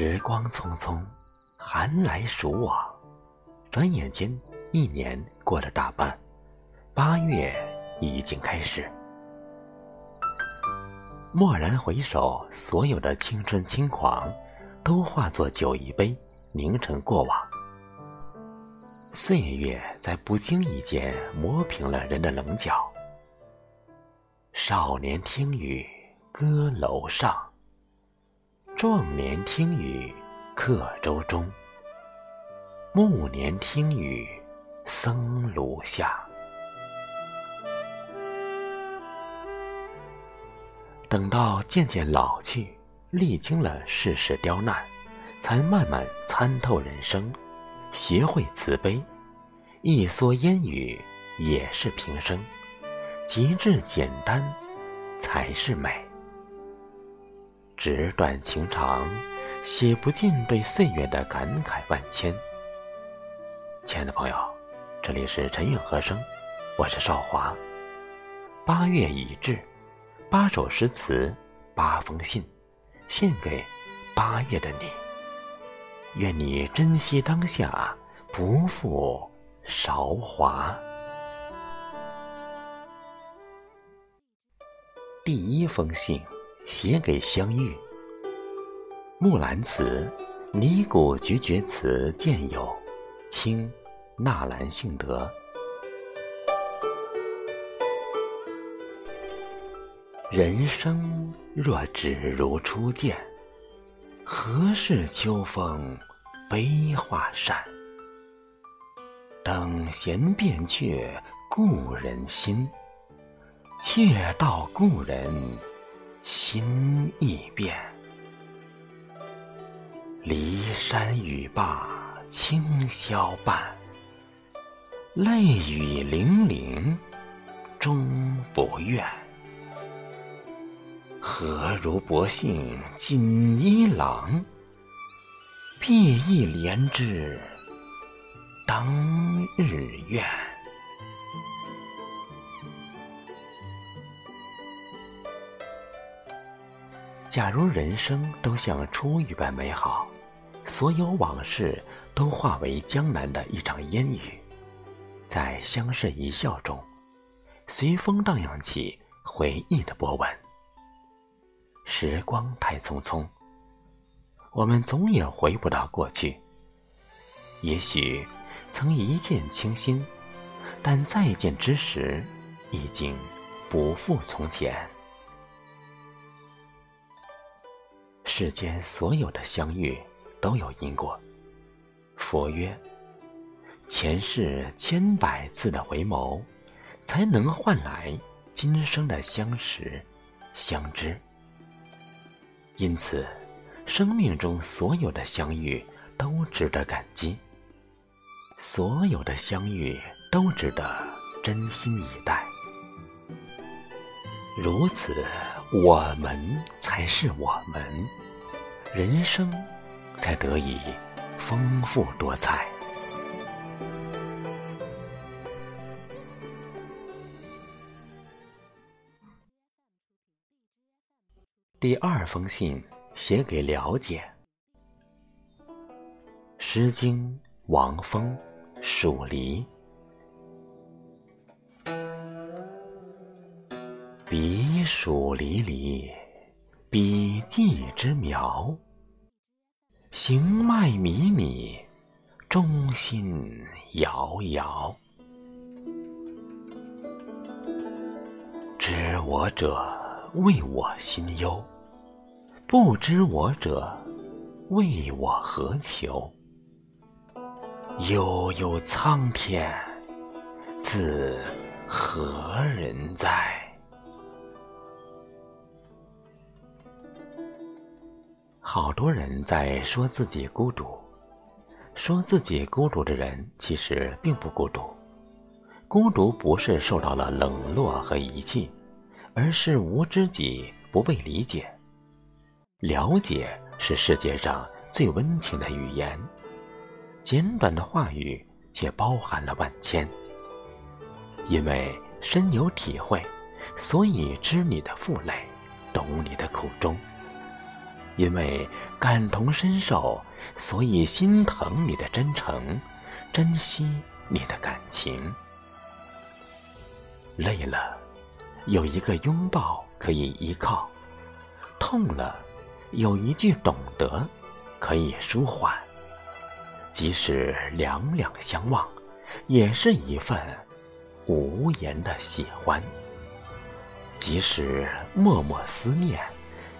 时光匆匆，寒来暑往，转眼间一年过了大半，八月已经开始。蓦然回首，所有的青春轻狂，都化作酒一杯，凝成过往。岁月在不经意间磨平了人的棱角。少年听雨歌楼上，壮年听雨客舟中，暮年听雨僧庐下。等到渐渐老去，历经了世事刁难，才慢慢参透人生。学会慈悲，一蓑烟雨也是平生，极致简单才是美。纸短情长，写不尽对岁月的感慨万千。亲爱的朋友，这里是陈韵和声，我是少华。八月已至，八首诗词，八封信，献给八月的你。愿你珍惜当下，不负韶华。第一封信，写给相遇。木兰辞，尼古菊蕨词见有，清，纳兰性德。人生若只如初见，何事秋风？悲画扇，等闲变却故人心。却道故人心易变。骊山语罢清宵半，泪雨霖铃终不怨。何如薄幸锦衣郎？碧翼连枝当日愿。假如人生都像初遇般美好，所有往事都化为江南的一场烟雨，在相视一笑中，随风荡漾起回忆的波纹。时光太匆匆。我们总也回不到过去。也许曾一见倾心，但再见之时，已经不复从前。世间所有的相遇都有因果。佛曰：前世千百次的回眸，才能换来今生的相识、相知。因此。生命中所有的相遇都值得感激，所有的相遇都值得真心以待。如此，我们才是我们，人生才得以丰富多彩。第二封信。写给了解，《诗经》王风，《蜀离》。彼黍离离，彼稷之苗。行迈靡靡，中心摇摇。知我者，谓我心忧。不知我者，谓我何求？悠悠苍天，自何人哉？好多人在说自己孤独，说自己孤独的人其实并不孤独。孤独不是受到了冷落和遗弃，而是无知己，不被理解。了解是世界上最温情的语言，简短的话语却包含了万千。因为深有体会，所以知你的负累，懂你的苦衷。因为感同身受，所以心疼你的真诚，珍惜你的感情。累了，有一个拥抱可以依靠；痛了，有一句懂得可以舒缓。即使两两相望，也是一份无言的喜欢；即使默默思念，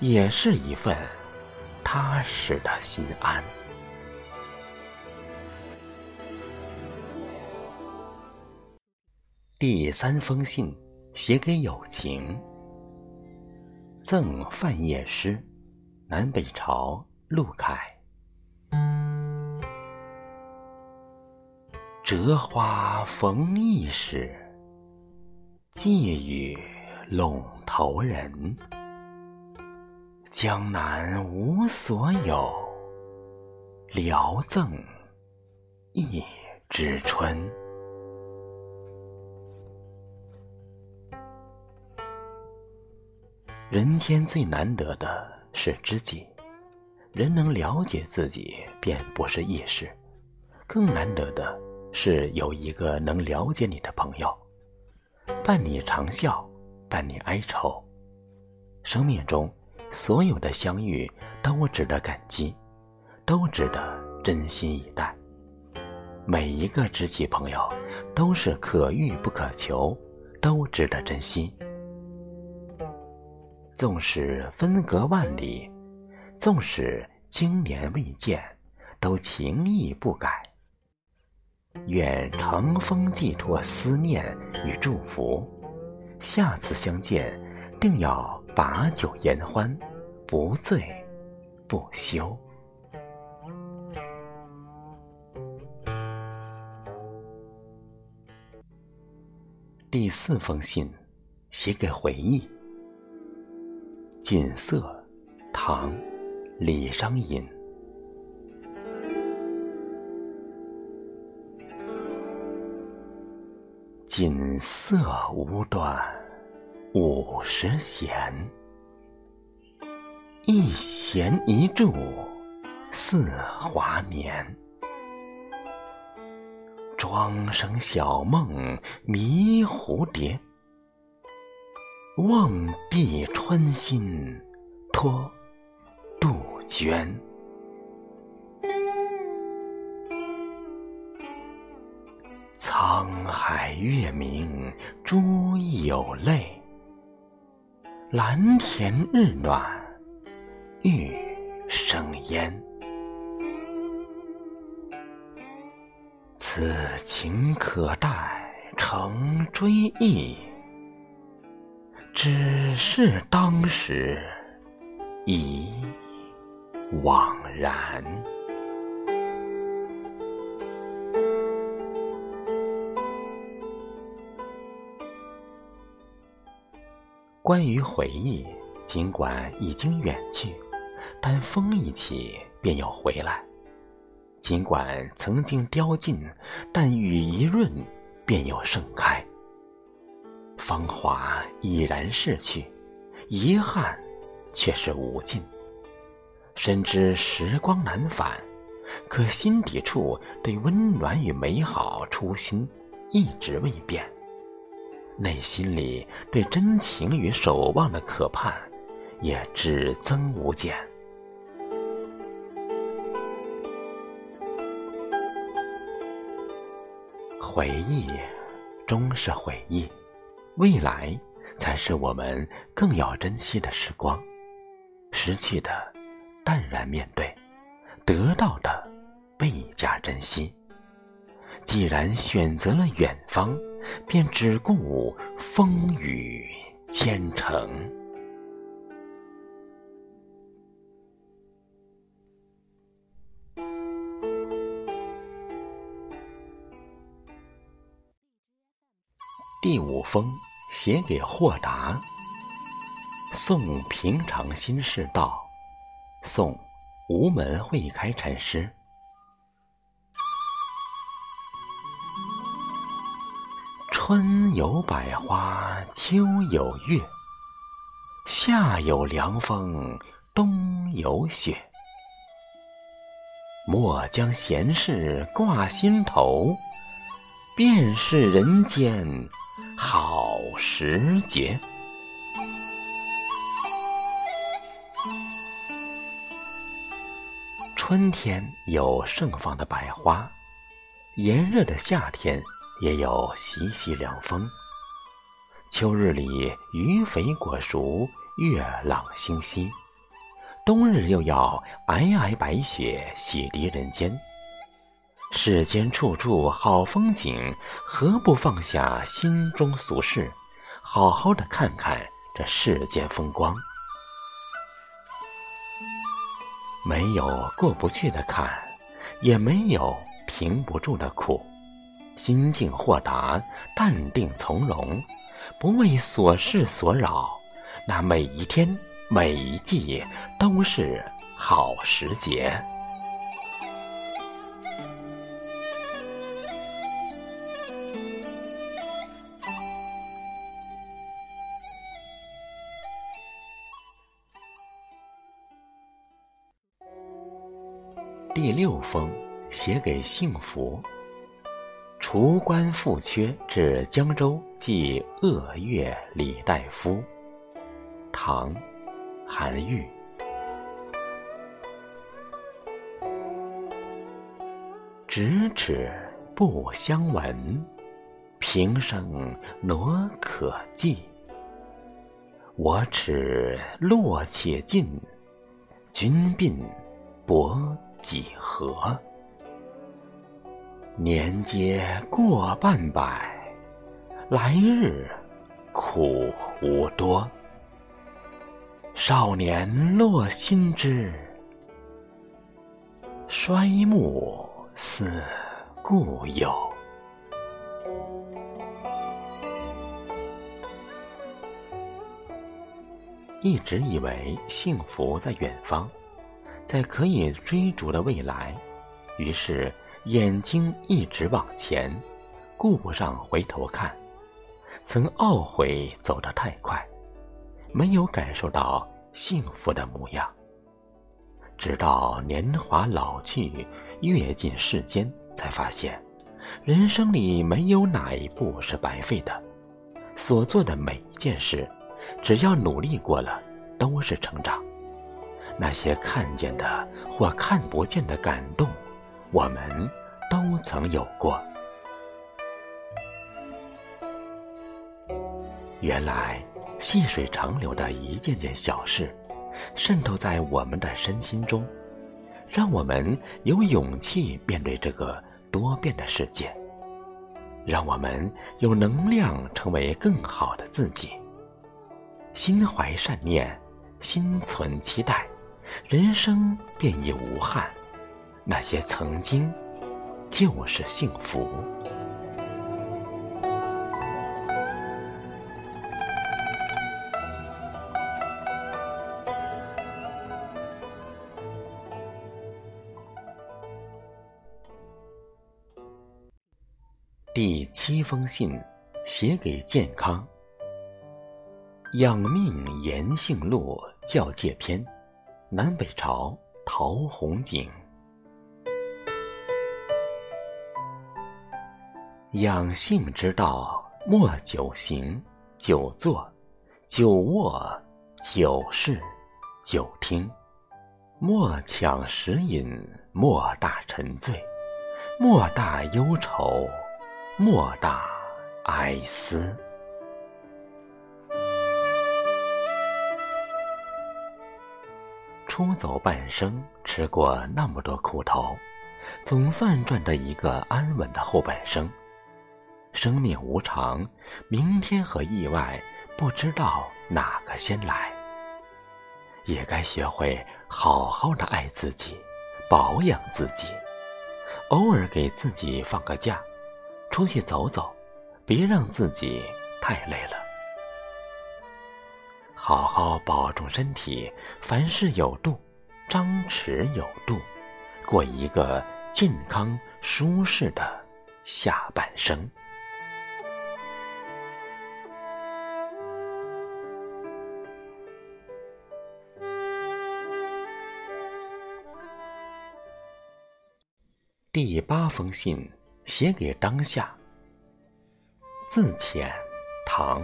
也是一份。踏实的心安。第三封信，写给友情。赠范晔诗，南北朝陆凯。折花逢驿时，寄与陇头人。江南无所有，聊赠一枝春。人间最难得的是知己，人能了解自己便不是易事。更难得的是有一个能了解你的朋友，伴你长笑，伴你哀愁。生命中。所有的相遇都值得感激，都值得真心以待。每一个知己朋友都是可遇不可求，都值得珍惜。纵使分隔万里，纵使经年未见，都情意不改。愿乘风寄托思念与祝福，下次相见，定要。把酒言欢，不醉不休。第四封信，写给回忆。锦瑟，唐，李商隐。锦瑟无端。五十弦，一弦一柱似华年。庄生晓梦迷蝴蝶，望帝春心托杜鹃。沧海月明珠有泪。蓝田日暖玉生烟，此情可待成追忆。只是当时已惘然。关于回忆，尽管已经远去，但风一起便要回来；尽管曾经凋尽，但雨一润便又盛开。芳华已然逝去，遗憾却是无尽。深知时光难返，可心底处对温暖与美好初心一直未变。内心里对真情与守望的渴盼，也只增无减。回忆终是回忆，未来才是我们更要珍惜的时光。失去的淡然面对，得到的倍加珍惜。既然选择了远方。便只顾风雨兼程。第五封写给豁达，送平常心事道，送无门会开禅师。春有百花，秋有月，夏有凉风，冬有雪。莫将闲事挂心头，便是人间好时节。春天有盛放的百花，炎热的夏天也有习习凉风。秋日里鱼肥果熟，月朗星稀；冬日又要皑皑白雪洗涤人间。世间处处好风景，何不放下心中俗事，好好的看看这世间风光？没有过不去的坎，也没有停不住的苦。心境豁达，淡定从容，不为琐事所扰，那每一天、每一季都是好时节。第六封，写给幸福。除官复缺至江州，寄鄂岳李大夫。唐，韩愈。咫尺不相闻，平生挪可记。我齿落且尽，君鬓薄。几何？年皆过半百，来日苦无多。少年落心枝，衰暮思故友。一直以为幸福在远方。在可以追逐的未来，于是眼睛一直往前，顾不上回头看。曾懊悔走得太快，没有感受到幸福的模样。直到年华老去，阅尽世间，才发现，人生里没有哪一步是白费的。所做的每一件事，只要努力过了，都是成长。那些看见的或看不见的感动，我们都曾有过。原来，细水长流的一件件小事，渗透在我们的身心中，让我们有勇气面对这个多变的世界，让我们有能量成为更好的自己。心怀善念，心存期待。人生便已无憾，那些曾经，就是幸福。第七封信，写给健康。养命延性录教戒篇。南北朝陶弘景，养性之道，莫久行、久坐、久卧、久视、久听；莫抢食饮，莫大沉醉，莫大忧愁，莫大哀思。出走半生，吃过那么多苦头，总算赚得一个安稳的后半生。生命无常，明天和意外不知道哪个先来。也该学会好好的爱自己，保养自己，偶尔给自己放个假，出去走走，别让自己太累了。好好保重身体，凡事有度，张弛有度，过一个健康舒适的下半生。第八封信写给当下。自遣，唐，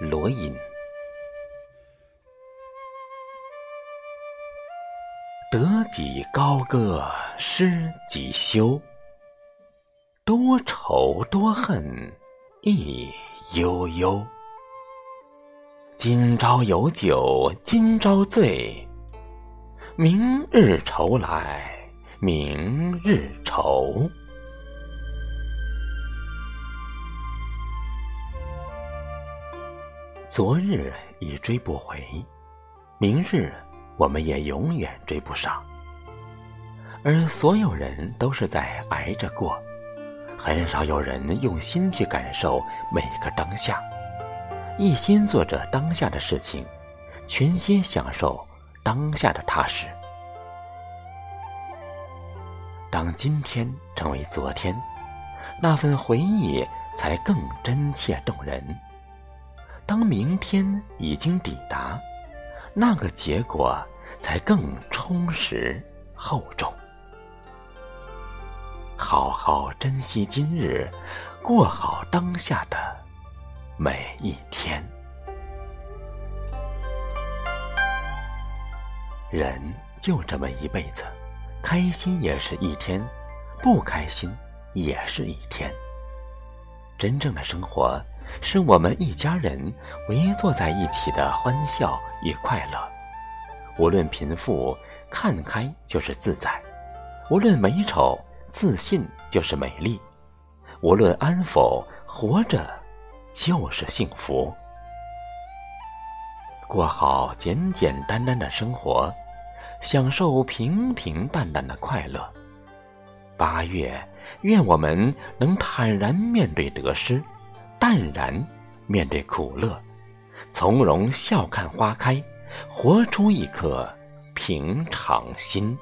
罗隐。得几高歌失几休，多愁多恨亦悠悠。今朝有酒今朝醉，明日愁来。明日愁，昨日已追不回，明日我们也永远追不上。而所有人都是在挨着过，很少有人用心去感受每个当下，一心做着当下的事情，全心享受当下的踏实。当今天成为昨天，那份回忆才更真切动人；当明天已经抵达，那个结果才更充实厚重。好好珍惜今日，过好当下的每一天。人就这么一辈子。开心也是一天，不开心也是一天。真正的生活，是我们一家人围坐在一起的欢笑与快乐。无论贫富，看开就是自在；无论美丑，自信就是美丽；无论安否，活着就是幸福。过好简简单单的生活。享受平平淡淡的快乐。八月，愿我们能坦然面对得失，淡然面对苦乐，从容笑看花开，活出一颗平常心。